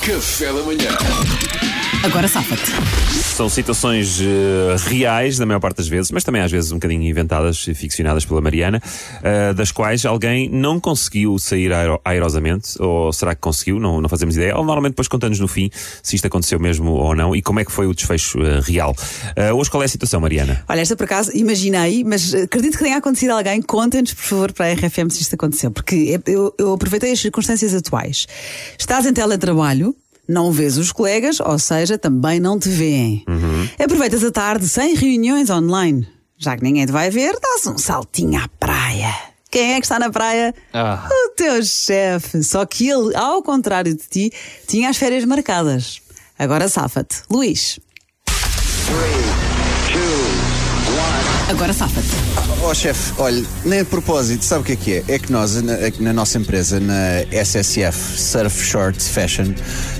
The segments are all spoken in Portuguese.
Café da manhã. Agora safa-te. São situações eh, reais, na maior parte das vezes, mas também às vezes um bocadinho inventadas e ficcionadas pela Mariana, eh, das quais alguém não conseguiu sair aero- airosamente, ou será que conseguiu? Não, não fazemos ideia. Ou normalmente depois contamos no fim se isto aconteceu mesmo ou não e como é que foi o desfecho eh, real. Hoje qual é a situação, Mariana? Olha, esta por acaso imaginei, mas acredito que tenha acontecido a alguém. Contem-nos, por favor, para a RFM se isto aconteceu. Porque eu, eu aproveitei as circunstâncias atuais. Estás em teletrabalho. Não vês os colegas, ou seja, também não te veem. Aproveitas a tarde sem reuniões online. Já que ninguém te vai ver, dás um saltinho à praia. Quem é que está na praia? Ah. O teu chefe. Só que ele, ao contrário de ti, tinha as férias marcadas. Agora safa-te. Luís. Agora safa-te. Ó chefe, olha, nem a propósito, sabe o que é que é? É que nós, na, aqui na nossa empresa, na SSF Surf Short Fashion,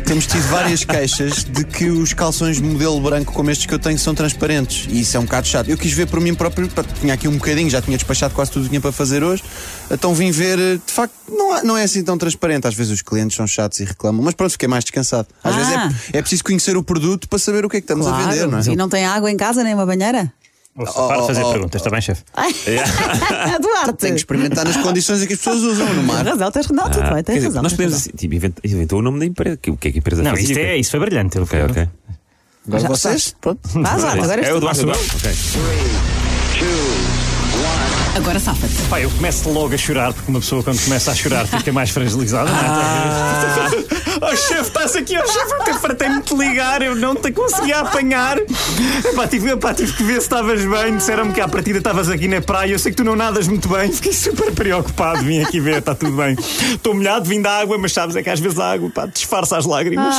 temos tido várias queixas de que os calções modelo branco como estes que eu tenho são transparentes. E isso é um bocado chato. Eu quis ver por mim próprio, tinha aqui um bocadinho, já tinha despachado quase tudo o que tinha para fazer hoje, então vim ver, eh, de facto, não, há- não é assim tão transparente. Às vezes os clientes são chatos e reclamam, mas pronto, fiquei mais descansado. Às Ah. vezes é, é preciso conhecer o produto para saber o que é que estamos a vender, não é? E não tem água em casa nem uma banheira? Ouça, para de fazer oh, oh. perguntas, está bem, chefe? Duarte. Tem que experimentar nas condições em que as pessoas usam no Tens mar. razão, tens Não, tudo Ah, bem, tens dizer, razão. nós tens podemos assim, tipo, inventou o nome da empresa. Que- O que é que a empresa Não, isto, é, isso foi brilhante. Ok, ok. Agora Já vocês? Pronto. Vá, Duarte, agora É o. Eduardo? Ok. Agora safa-te. Pá, eu começo logo a chorar, porque uma pessoa quando começa a chorar fica mais fragilizada, é? Oh chefe, estás aqui, oh chefe, fartei-me de te ligar, eu não te conseguia apanhar. Epá, tive, epá, tive que ver se estavas bem, disseram-me que à partida estavas aqui na praia, eu sei que tu não nadas muito bem, fiquei super preocupado, vim aqui ver, está tudo bem. Estou molhado, vim da água, mas sabes, é que às vezes a água pá, disfarça as lágrimas.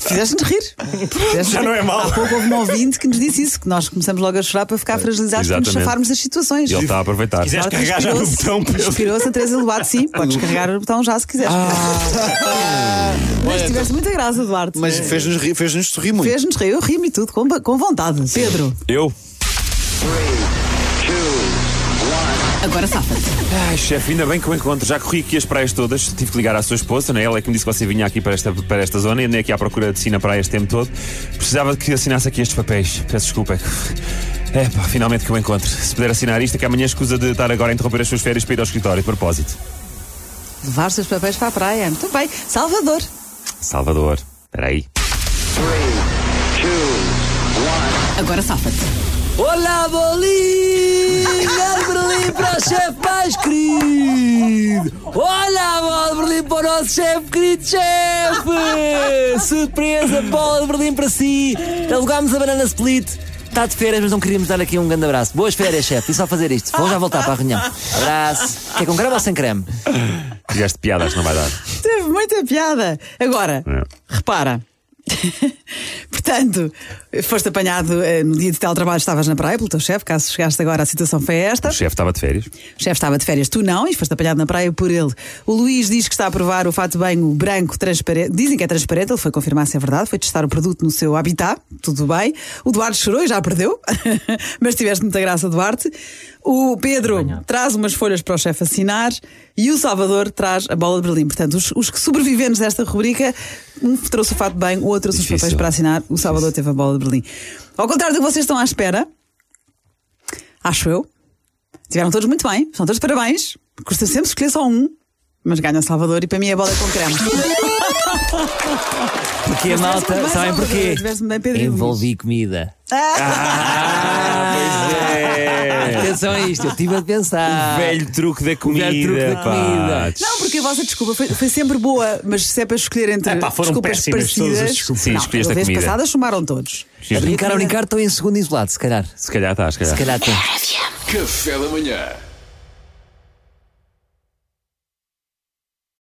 Fizeste-nos rir. Fizeste-nos Já rir. não é mau. Há pouco houve um ouvinte que nos disse isso, que nós começamos logo a chorar para ficar fragilizados para nos exatamente. chafarmos das situações. E ele está a aproveitar. Quiseres Agora carregar já no botão, Pedro? Inspirou-se a Teresa Lobato, sim. Podes carregar o botão já se quiseres. Mas tiveste muita graça, Duarte. Mas fez-nos rir, fez-nos sorrir muito. Fez-nos rir, eu ri-me e tudo, com, com vontade. Pedro, Eu? agora safa-te. Ai, chefe, ainda bem que o encontro. Já corri aqui as praias todas. Tive que ligar à sua esposa, né? Ela é que me disse que você vinha aqui para esta, para esta zona e andei aqui à procura de si na praia este tempo todo. Precisava que assinasse aqui estes papéis. Peço desculpa. É pá, finalmente que o encontro. Se puder assinar isto, é que amanhã escusa de estar agora a interromper as suas férias para ir ao escritório de propósito. Levar os seus papéis para a praia. Muito bem. Salvador. Salvador. Espera aí. Agora safa-te. Olá, bolinha de Berlim para o chefe mais querido! Olá, bola de Berlim para o nosso chefe querido chefe! Surpresa, bola de Berlim para si! Alugámos a banana split. Está de férias, mas não queríamos dar aqui um grande abraço. Boas férias, chefe. E só fazer isto. Vou já voltar para a reunião. Abraço. Quer com creme ou sem creme? Fizeste piadas, não vai dar. Teve muita piada. Agora, É. repara. Portanto, foste apanhado eh, no dia de teletrabalho, estavas na praia pelo teu chefe, caso chegaste agora, a situação foi esta. O chefe estava de férias. O chefe estava de férias, tu não, e foste apanhado na praia por ele. O Luís diz que está a provar o fato de banho branco transparente. Dizem que é transparente, ele foi confirmar se é verdade, foi testar o produto no seu habitat, tudo bem. O Duarte chorou e já perdeu, mas tiveste muita graça, Duarte. O Pedro traz umas folhas para o chefe assinar e o Salvador traz a bola de Berlim. Portanto, os, os que sobreviventes desta rubrica, um trouxe o fato de banho, o outro trouxe os Difícil. papéis para assinar, o Salvador teve a bola de Berlim. Ao contrário do que vocês estão à espera, acho eu, Tiveram todos muito bem, são todos parabéns. Custa sempre escolher só um, mas ganha Salvador e para mim é bola com creme. Porque a malta, sabem porquê? Envolvi comida. Ah, pois é. Atenção a isto, eu estive a pensar. Velho truque da comida. velho truque da pá. comida. Não, porque a vossa desculpa foi, foi sempre boa, mas se é para escolher entre Epá, foram desculpas péssimas todas as parecidas. desculpas. Sim, não, vez comida. passada chumaram todos. A brincar, a brincar, estou em segundo isolado, se calhar. Se calhar está, se calhar. Se calhar tem. Café da manhã.